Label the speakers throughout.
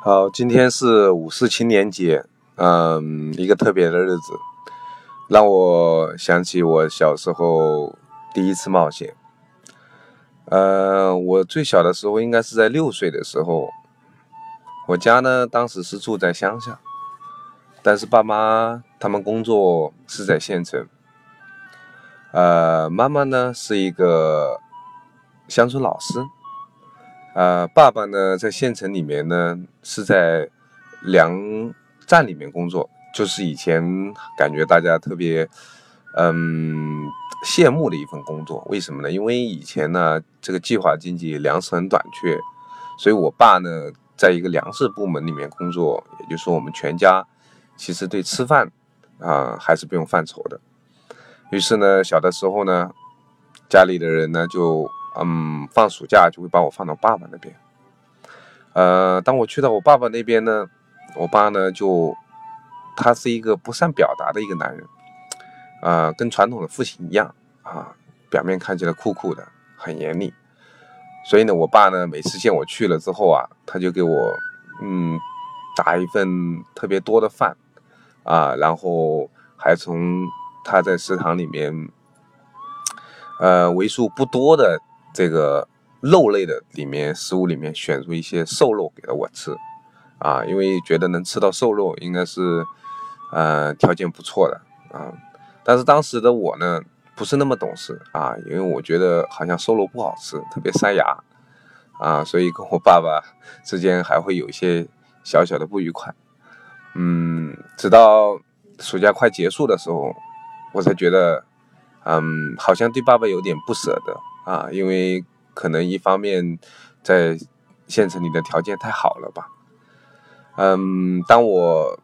Speaker 1: 好，今天是五四青年节，嗯，一个特别的日子，让我想起我小时候第一次冒险。呃，我最小的时候应该是在六岁的时候，我家呢当时是住在乡下，但是爸妈他们工作是在县城。呃，妈妈呢是一个乡村老师。呃，爸爸呢，在县城里面呢，是在粮站里面工作，就是以前感觉大家特别嗯羡慕的一份工作。为什么呢？因为以前呢，这个计划经济粮食很短缺，所以我爸呢，在一个粮食部门里面工作，也就是说，我们全家其实对吃饭啊还是不用犯愁的。于是呢，小的时候呢，家里的人呢就。嗯，放暑假就会把我放到爸爸那边。呃，当我去到我爸爸那边呢，我爸呢就，他是一个不善表达的一个男人，啊，跟传统的父亲一样啊，表面看起来酷酷的，很严厉。所以呢，我爸呢每次见我去了之后啊，他就给我嗯打一份特别多的饭啊，然后还从他在食堂里面呃为数不多的。这个肉类的里面食物里面选出一些瘦肉给了我吃，啊，因为觉得能吃到瘦肉应该是，呃，条件不错的啊。但是当时的我呢，不是那么懂事啊，因为我觉得好像瘦肉不好吃，特别塞牙啊，所以跟我爸爸 之间还会有一些小小的不愉快。嗯，直到暑假快结束的时候，我才觉得，嗯，好像对爸爸有点不舍得。啊，因为可能一方面在县城里的条件太好了吧，嗯，当我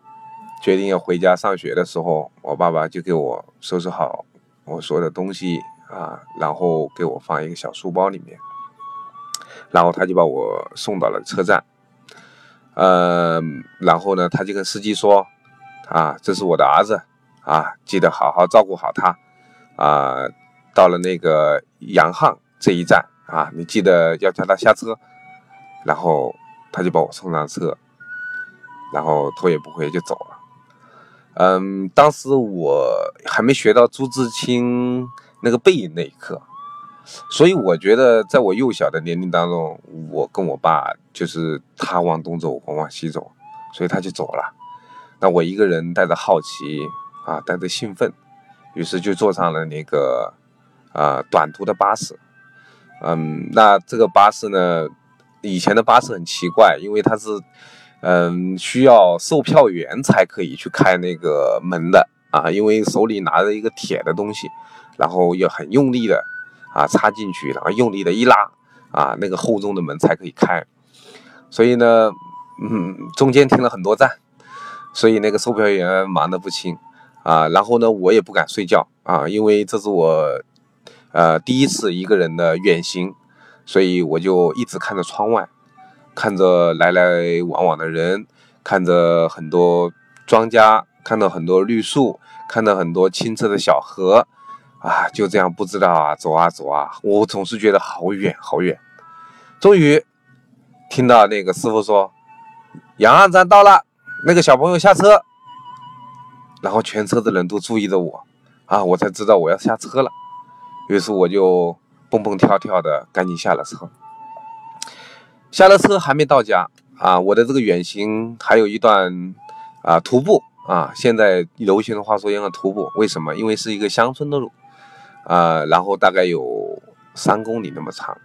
Speaker 1: 决定要回家上学的时候，我爸爸就给我收拾好我所有的东西啊，然后给我放一个小书包里面，然后他就把我送到了车站，嗯，然后呢，他就跟司机说，啊，这是我的儿子，啊，记得好好照顾好他，啊。到了那个洋行这一站啊，你记得要叫他下车，然后他就把我送上车，然后头也不回就走了。嗯，当时我还没学到朱自清那个背影那一刻，所以我觉得在我幼小的年龄当中，我跟我爸就是他往东走，我往西走，所以他就走了。那我一个人带着好奇啊，带着兴奋，于是就坐上了那个。啊，短途的巴士，嗯，那这个巴士呢，以前的巴士很奇怪，因为它是，嗯，需要售票员才可以去开那个门的啊，因为手里拿着一个铁的东西，然后要很用力的啊插进去，然后用力的一拉啊，那个厚重的门才可以开。所以呢，嗯，中间停了很多站，所以那个售票员忙得不轻啊。然后呢，我也不敢睡觉啊，因为这是我。呃，第一次一个人的远行，所以我就一直看着窗外，看着来来往往的人，看着很多庄稼，看到很多绿树，看到很多清澈的小河，啊，就这样不知道啊，走啊走啊，我总是觉得好远好远。终于听到那个师傅说，杨岸站到了，那个小朋友下车，然后全车的人都注意着我，啊，我才知道我要下车了。于是我就蹦蹦跳跳的赶紧下了车，下了车还没到家啊，我的这个远行还有一段啊徒步啊，现在流行的话说应该徒步，为什么？因为是一个乡村的路啊，然后大概有三公里那么长，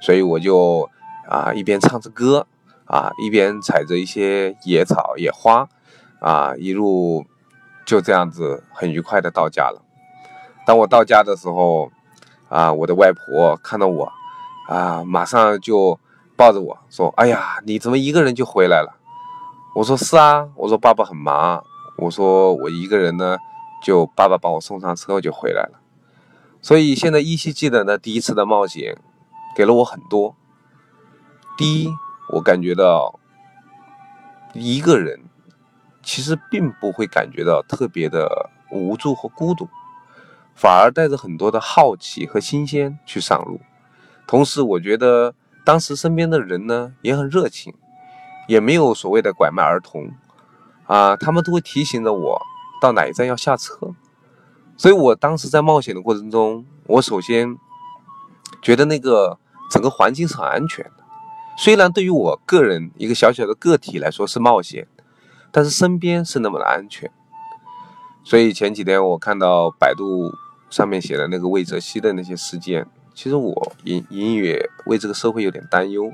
Speaker 1: 所以我就啊一边唱着歌啊，一边采着一些野草野花啊，一路就这样子很愉快的到家了。当我到家的时候，啊，我的外婆看到我，啊，马上就抱着我说：“哎呀，你怎么一个人就回来了？”我说：“是啊，我说爸爸很忙，我说我一个人呢，就爸爸把我送上车就回来了。”所以现在依稀记得那第一次的冒险，给了我很多。第一，我感觉到一个人其实并不会感觉到特别的无助和孤独。反而带着很多的好奇和新鲜去上路，同时我觉得当时身边的人呢也很热情，也没有所谓的拐卖儿童，啊，他们都会提醒着我到哪一站要下车。所以我当时在冒险的过程中，我首先觉得那个整个环境是很安全的。虽然对于我个人一个小小的个体来说是冒险，但是身边是那么的安全。所以前几天我看到百度上面写的那个魏则西的那些事件，其实我隐隐约为这个社会有点担忧。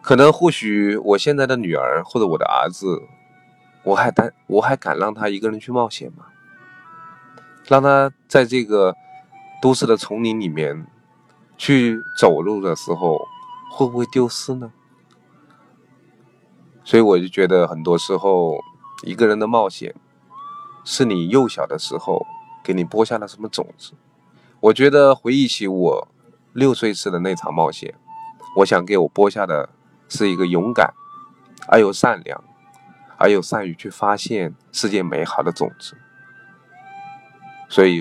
Speaker 1: 可能或许我现在的女儿或者我的儿子，我还担我还敢让他一个人去冒险吗？让他在这个都市的丛林里面去走路的时候，会不会丢失呢？所以我就觉得，很多时候一个人的冒险，是你幼小的时候给你播下了什么种子。我觉得回忆起我六岁时的那场冒险，我想给我播下的是一个勇敢而又善良，而又善于去发现世界美好的种子。所以，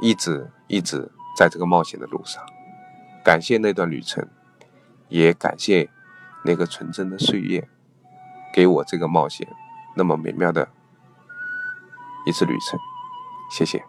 Speaker 1: 一直一直在这个冒险的路上，感谢那段旅程，也感谢那个纯真的岁月，给我这个冒险那么美妙的一次旅程。谢谢。